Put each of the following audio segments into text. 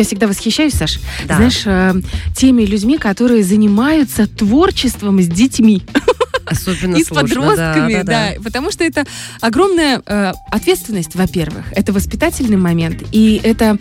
я всегда восхищаюсь, Саш, Да. знаешь, э, теми людьми, которые занимаются творчеством с детьми. Особенно и с сложно, подростками, да, да, да, да. потому что это огромная э, ответственность, во-первых, это воспитательный момент, и это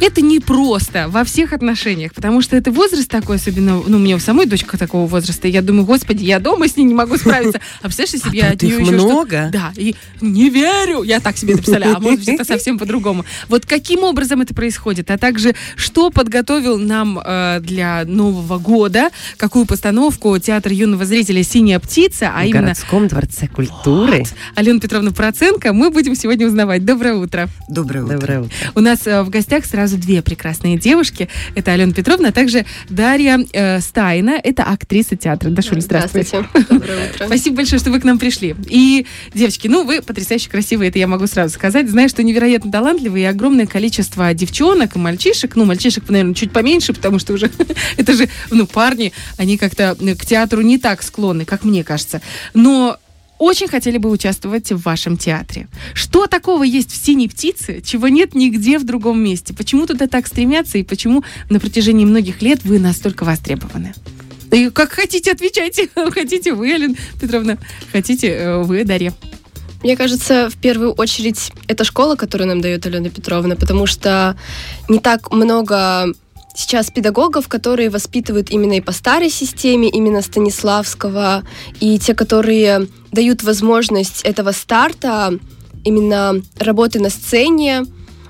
это не просто во всех отношениях, потому что это возраст такой, особенно, ну, у меня у самой дочка такого возраста, и я думаю, господи, я дома с ней не могу справиться, а представляешь, если бы я А от тут нее еще много? Да, и не верю, я так себе это представляю, а может быть, это совсем по-другому. Вот каким образом это происходит, а также что подготовил нам э, для Нового года, какую постановку театр юного зрителя «Синяя птица», а В именно городском дворце культуры. вот. Алена Петровна Проценко, мы будем сегодня узнавать. Доброе утро. Доброе утро. Доброе утро. У нас э, в гостях сразу две прекрасные девушки. Это Алена Петровна, а также Дарья э, Стайна. Это актриса театра. Дашуль, здравствуй. Здравствуйте. Доброе утро. Спасибо большое, что вы к нам пришли. И, девочки, ну, вы потрясающе красивые, это я могу сразу сказать. Знаю, что невероятно талантливые и огромное количество девчонок и мальчишек. Ну, мальчишек, наверное, чуть поменьше, потому что уже это же, ну, парни, они как-то э, к театру не так склонны, как мне кажется. Но очень хотели бы участвовать в вашем театре. Что такого есть в «Синей птице», чего нет нигде в другом месте? Почему туда так стремятся и почему на протяжении многих лет вы настолько востребованы? И как хотите, отвечайте. Хотите вы, Алена Петровна, хотите э, вы, Дарья. Мне кажется, в первую очередь, это школа, которую нам дает Алена Петровна, потому что не так много сейчас педагогов, которые воспитывают именно и по старой системе, именно Станиславского, и те, которые дают возможность этого старта, именно работы на сцене,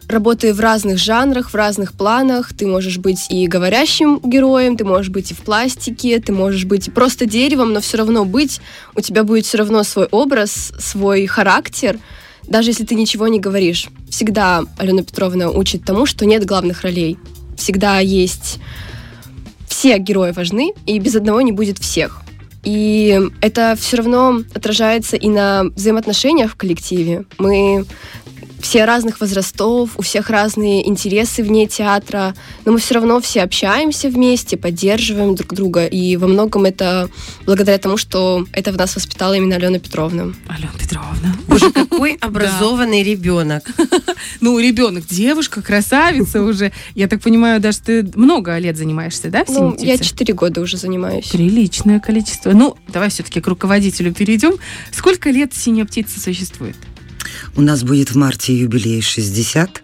работы в разных жанрах, в разных планах. Ты можешь быть и говорящим героем, ты можешь быть и в пластике, ты можешь быть просто деревом, но все равно быть, у тебя будет все равно свой образ, свой характер, даже если ты ничего не говоришь. Всегда Алена Петровна учит тому, что нет главных ролей. Всегда есть... Все герои важны, и без одного не будет всех. И это все равно отражается и на взаимоотношениях в коллективе. Мы все разных возрастов, у всех разные интересы вне театра, но мы все равно все общаемся вместе, поддерживаем друг друга, и во многом это благодаря тому, что это в нас воспитала именно Алена Петровна. Алена Петровна. Боже, какой образованный ребенок. Ну, ребенок, девушка, красавица уже. Я так понимаю, даже ты много лет занимаешься, да, в «Синей Ну, я птице»? четыре года уже занимаюсь. Приличное количество. Ну, давай все-таки к руководителю перейдем. Сколько лет «Синяя птица» существует? У нас будет в марте юбилей 60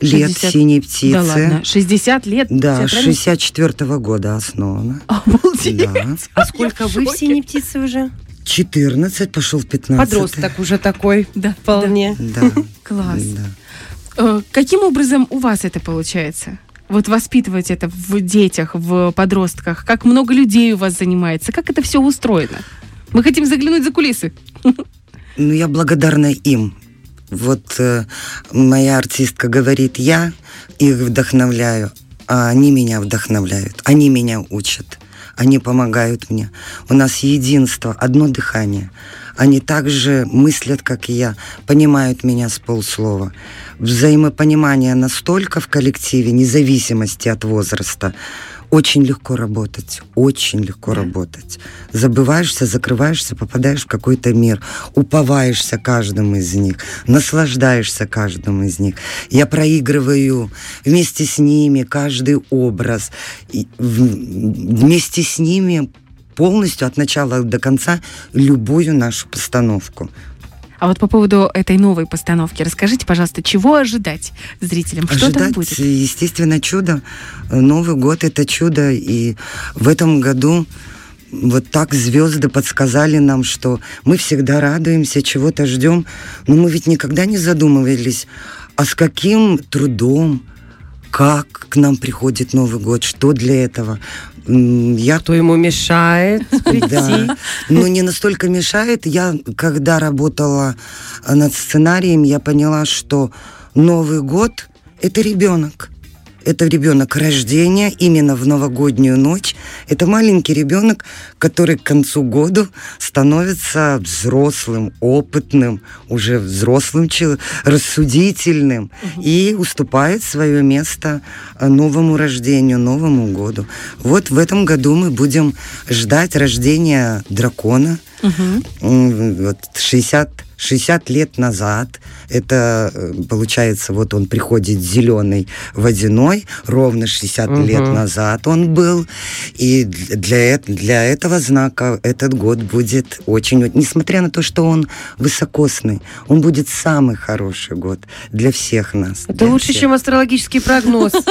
лет 60. «Синей птицы». Да ладно, 60 лет? Да, театральной- 64 года основана. Обалдеть. Да. А сколько вы в. «Синей птице» уже? 14, пошел в 15. Подросток уже такой. Да, Вполне. Да. Класс. да. Э, Каким образом у вас это получается? Вот воспитывать это в детях, в подростках? Как много людей у вас занимается? Как это все устроено? Мы хотим заглянуть за кулисы. Ну, я благодарна им. Вот э, моя артистка говорит, я их вдохновляю, а они меня вдохновляют, они меня учат, они помогают мне. У нас единство, одно дыхание. Они также мыслят, как и я, понимают меня с полслова. Взаимопонимание настолько в коллективе, независимости от возраста, очень легко работать, очень легко работать. Забываешься, закрываешься, попадаешь в какой-то мир, уповаешься каждому из них, наслаждаешься каждым из них. Я проигрываю вместе с ними каждый образ, и вместе с ними полностью от начала до конца любую нашу постановку. А вот по поводу этой новой постановки, расскажите, пожалуйста, чего ожидать зрителям? Что там Ожидать, будет? естественно, чудо. Новый год это чудо. И в этом году вот так звезды подсказали нам, что мы всегда радуемся, чего-то ждем. Но мы ведь никогда не задумывались, а с каким трудом, как к нам приходит Новый год, что для этого. Я Кто ему мешает прийти? да. Но не настолько мешает. Я, когда работала над сценарием, я поняла, что Новый год – это ребенок. Это ребенок рождения именно в новогоднюю ночь. Это маленький ребенок, который к концу года становится взрослым, опытным, уже взрослым, рассудительным и уступает свое место э, новому рождению, Новому году. Вот в этом году мы будем ждать рождения дракона. М, Вот 60, 60 лет назад, это э, получается, вот он приходит зеленый водяной, ровно 60 Мгм. лет назад он был, и для, для этого знака этот год будет очень, несмотря на то, что он высокосный, он будет самый хороший год для всех нас. Это лучше, всех. чем астрологический прогноз.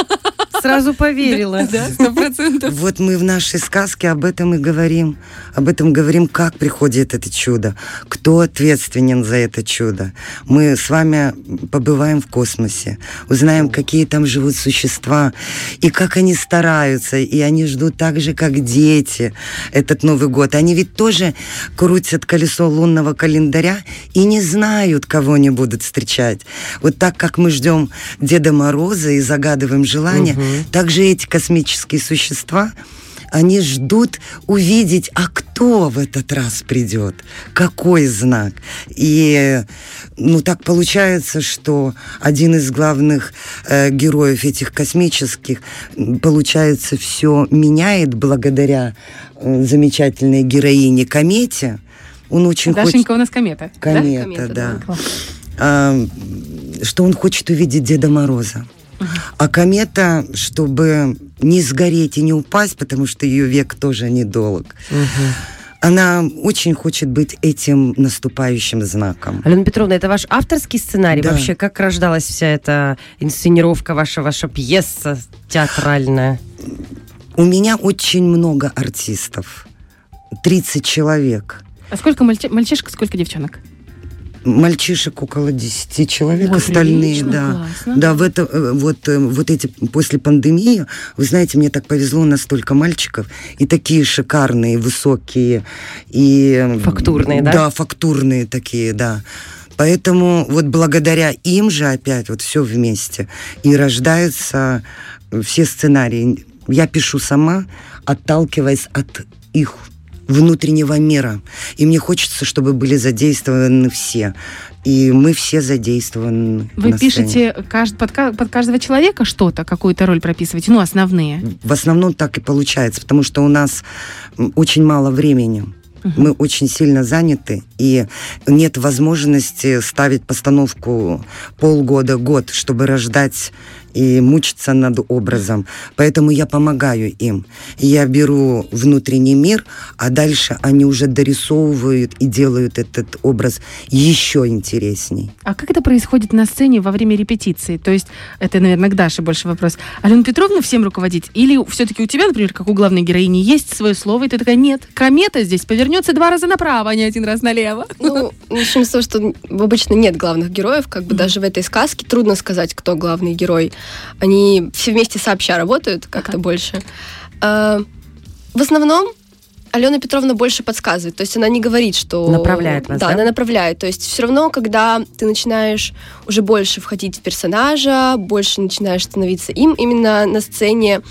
Сразу поверила. Да, сто процентов. Вот мы в нашей сказке об этом и говорим. Об этом говорим, как приходит это чудо, кто ответственен за это чудо. Мы с вами побываем в космосе, узнаем, какие там живут существа, и как они стараются, и они ждут так же, как дети, этот Новый год. Они ведь тоже крутят колесо лунного календаря и не знают, кого они будут встречать. Вот так, как мы ждем Деда Мороза и загадываем желания, Мгм. Также эти космические существа, они ждут увидеть, а кто в этот раз придет, какой знак. И ну так получается, что один из главных э, героев этих космических, получается, все меняет благодаря э, замечательной героине Комете. Он очень хочет... Дашенька у нас комета. да? Комета, Комета, да. Класс. А, что он хочет увидеть Деда Мороза. А комета, чтобы не сгореть и не упасть, потому что ее век тоже недолг, она очень хочет быть этим наступающим знаком. Алена Петровна, это ваш авторский сценарий? Да. Вообще, как рождалась вся эта инсценировка, ваша, ваша пьеса театральная? У меня очень много артистов. 30 человек. А сколько мальчи- мальчишек, сколько девчонок? Мальчишек около 10 человек, Ой, остальные, да. классно. Да, в это, э, вот, э, вот эти, после пандемии, вы знаете, мне так повезло, настолько мальчиков, и такие шикарные, высокие, и... э, Фактурные, да? Да, фактурные такие, да. Поэтому вот благодаря им же опять вот все вместе и рождаются все сценарии. Я пишу сама, отталкиваясь от их внутреннего мира. И мне хочется, чтобы были задействованы все. И мы все задействованы. Вы пишете кажд- под, под каждого человека что-то, какую-то роль прописываете, ну, основные. В основном так и получается, потому что у нас очень мало времени. Мы очень сильно заняты, и нет возможности ставить постановку полгода, год, чтобы рождать и мучиться над образом. Поэтому я помогаю им. Я беру внутренний мир, а дальше они уже дорисовывают и делают этот образ еще интересней. А как это происходит на сцене во время репетиции? То есть, это, наверное, к Даше больше вопрос. Алена Петровна всем руководит? Или все-таки у тебя, например, как у главной героини, есть свое слово, и ты такая, нет, комета здесь повернется два раза направо, а не один раз налево? Ну, начнем с того, что обычно нет главных героев, как бы даже в этой сказке трудно сказать, кто главный герой. Они все вместе сообща работают как-то Ага. больше. А, В основном Алена Петровна больше подсказывает, то есть она не говорит, что... Направляет вас, да? она направляет. То есть все равно, когда ты начинаешь уже больше входить в персонажа, больше начинаешь становиться им, именно на сцене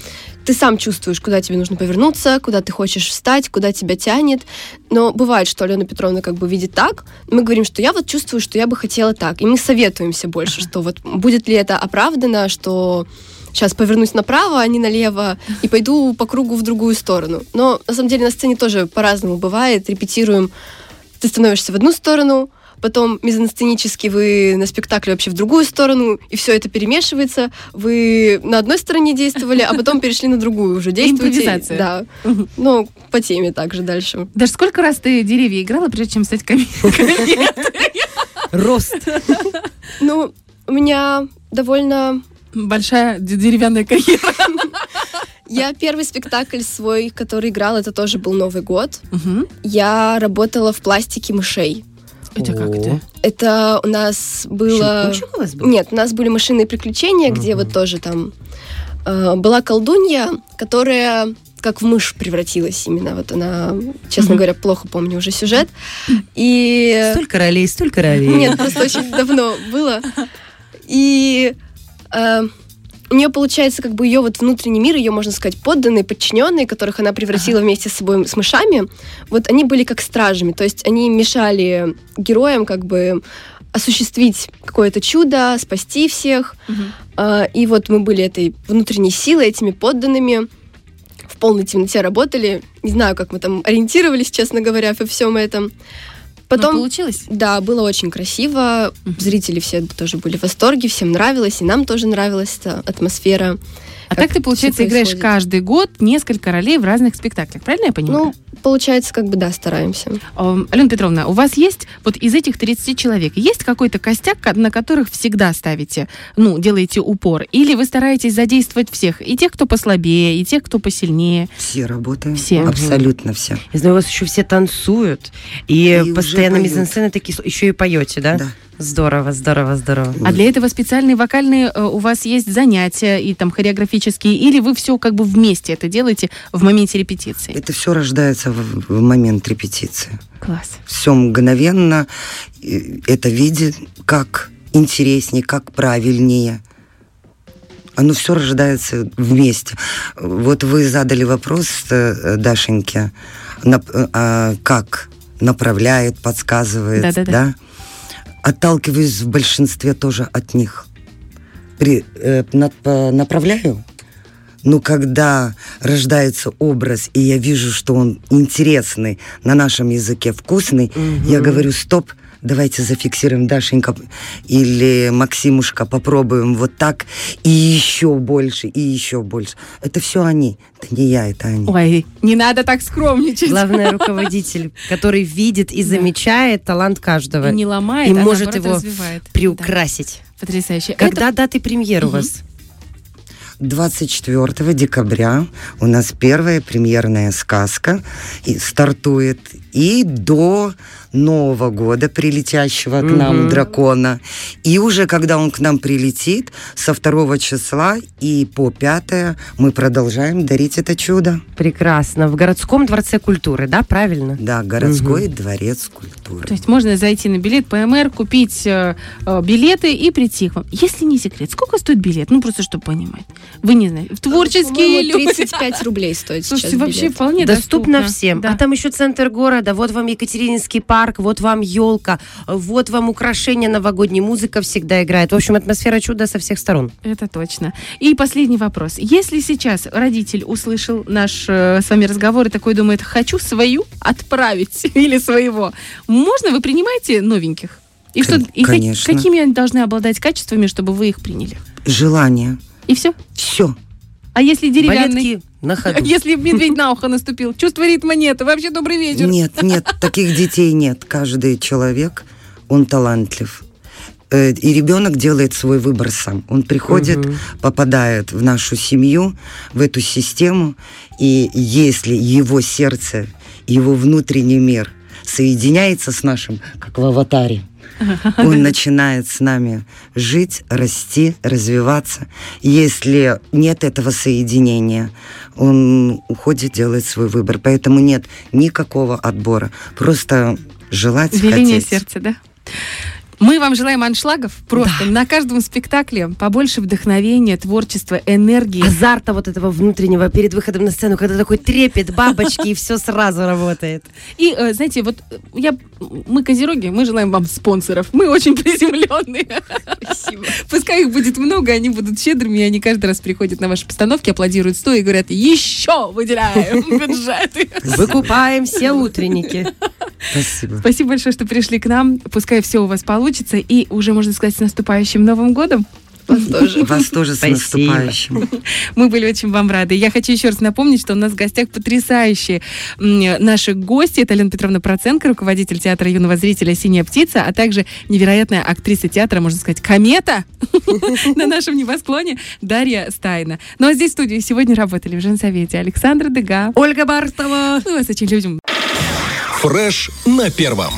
ты сам чувствуешь, куда тебе нужно повернуться, куда ты хочешь встать, куда тебя тянет. Но бывает, что Алена Петровна как бы видит так, мы говорим, что я вот чувствую, что я бы хотела так. И мы советуемся больше, что вот будет ли это оправдано, что сейчас повернусь направо, а не налево, и пойду по кругу в другую сторону. Но на самом деле на сцене тоже по-разному бывает. Репетируем, ты становишься в одну сторону, потом мизансценически вы на спектакле вообще в другую сторону, и все это перемешивается. Вы на одной стороне действовали, а потом перешли на другую уже действуете. Импровизация. Да. Ну, по теме также дальше. Даже сколько раз ты деревья играла, прежде чем стать коме- кометой? Рост. Ну, у меня довольно Большая деревянная карьера. Я первый спектакль свой, который играл, это тоже был Новый год. Мгм. Я работала в пластике мышей. Это как это? Это у нас было... Щелкунчик у вас был? Нет, у нас были мышиные приключения, где вот тоже там э, была колдунья, которая как в мышь превратилась именно. Вот она, честно говоря, плохо помню уже сюжет. И... Столько ролей, столько ролей. Нет, просто очень давно было. И э, у нее получается как бы ее вот внутренний мир, ее, можно сказать, подданные, подчиненные, которых она превратила вместе с собой с мышами, вот они были как стражами, то есть они мешали героям как бы осуществить какое-то чудо, спасти всех. А, И вот мы были этой внутренней силой, этими подданными. В полной темноте работали. Не знаю, как мы там ориентировались, честно говоря, во всем этом. Потом, Но получилось? да, было очень красиво. Зрители все тоже были в восторге, всем нравилось, и нам тоже нравилась эта атмосфера. А так ты, получается, играешь каждый год несколько ролей в разных спектаклях. Правильно я понимаю? Ну, получается, как бы да, стараемся. Алена Петровна, у вас есть, вот из этих 30 человек, есть какой-то костяк, ко- на которых всегда ставите, ну, делаете упор? Или вы стараетесь задействовать всех? И тех, кто послабее, и тех, кто посильнее? Все работаем. Все. Абсолютно все. Я знаю, у вас еще все танцуют, и, И постоянно мизансцены такие, еще и поете, да? Да. Здорово, здорово, здорово. А для этого специальные вокальные э, у вас есть занятия и там хореографические? Или вы все как бы вместе это делаете в моменте репетиции? Это все рождается в, в момент репетиции. Класс. Все мгновенно. Это видит, как интереснее, как правильнее. Оно все рождается вместе. Вот вы задали вопрос э, Дашеньке, нап- э, а, как направляет, подсказывает, Да-да-да. да? Отталкиваюсь в большинстве тоже от них. При, э, нап- э, направляю, но когда рождается образ, и я вижу, что он интересный, на нашем языке вкусный, я говорю, стоп, давайте зафиксируем, Дашенька или Максимушка, попробуем вот так, и еще больше, и еще больше. Это все они, это не я, это они. Ой, не надо так скромничать. Главное, руководитель, который видит и замечает талант каждого. И не ломает, И а может его развивает. Приукрасить. Да, потрясающе. Когда даты премьер у Мгм. вас? 24 декабря у нас первая премьерная сказка и стартует. И до Нового года, прилетящего к нам Мгм. дракона. И уже когда он к нам прилетит, со 2 числа и по 5 мы продолжаем дарить это чудо. Прекрасно. В городском дворце культуры, да, правильно? Да, городской дворец культуры. То есть можно зайти на билет ПМР, купить э, э, билеты и прийти к вам. Если не секрет, сколько стоит билет? Ну, просто чтобы понимать. Вы не знаете. Творческие люди. 35 рублей стоит Слушайте, сейчас вообще билет. вполне Доступно доступно. всем. Да. А там еще центр города. Вот вам Екатерининский парк, вот вам елка, вот вам украшения новогодней, музыка всегда играет. В общем, атмосфера чуда со всех сторон. Это точно. И последний вопрос. Если сейчас родитель услышал наш э, с вами разговор и такой думает, хочу свою отправить или своего, можно вы принимаете новеньких? И, что, и конечно. какими они должны обладать качествами, чтобы вы их приняли? Желание. И все? Все. А если деревянный? Балетки на ходу. Если медведь на ухо наступил, чувство ритма нет. Вообще добрый вечер. Нет, нет, таких детей нет. Каждый человек, он талантлив. Э, И ребенок делает свой выбор сам. Он приходит, Мгм. попадает в нашу семью, в эту систему, и если его сердце, его внутренний мир соединяется с нашим, как в аватаре, он начинает с нами жить, расти, развиваться. Если нет этого соединения, он уходит делать свой выбор. Поэтому нет никакого отбора. Просто желать, Веление хотеть. сердца, да? Мы вам желаем аншлагов просто на каждом спектакле побольше вдохновения, творчества, энергии. Азарта вот этого внутреннего перед выходом на сцену, когда такой трепет, бабочки, и все сразу работает. И, э, знаете, вот э, я, мы козероги, мы желаем вам спонсоров. Мы очень приземленные. Спасибо. Пускай их будет много, они будут щедрыми, и они каждый раз приходят на ваши постановки, аплодируют стоя и говорят, еще выделяем бюджеты. Выкупаем все утренники. Спасибо. Спасибо большое, что пришли к нам. Пускай все у вас получится. И уже, можно сказать, с наступающим Новым годом. Вас тоже. Вас тоже с Спасибо. наступающим. Мы были очень вам рады. Я хочу еще раз напомнить, что у нас в гостях потрясающие наши гости. Это Алена Петровна Проценко, руководитель театра юного зрителя «Синяя птица», а также невероятная актриса театра, можно сказать, комета на нашем небосклоне Дарья Стайна. Ну а здесь в студии сегодня работали в женсовете Александра Дега. Ольга Бартова. Мы вас очень любим. Фреш на первом.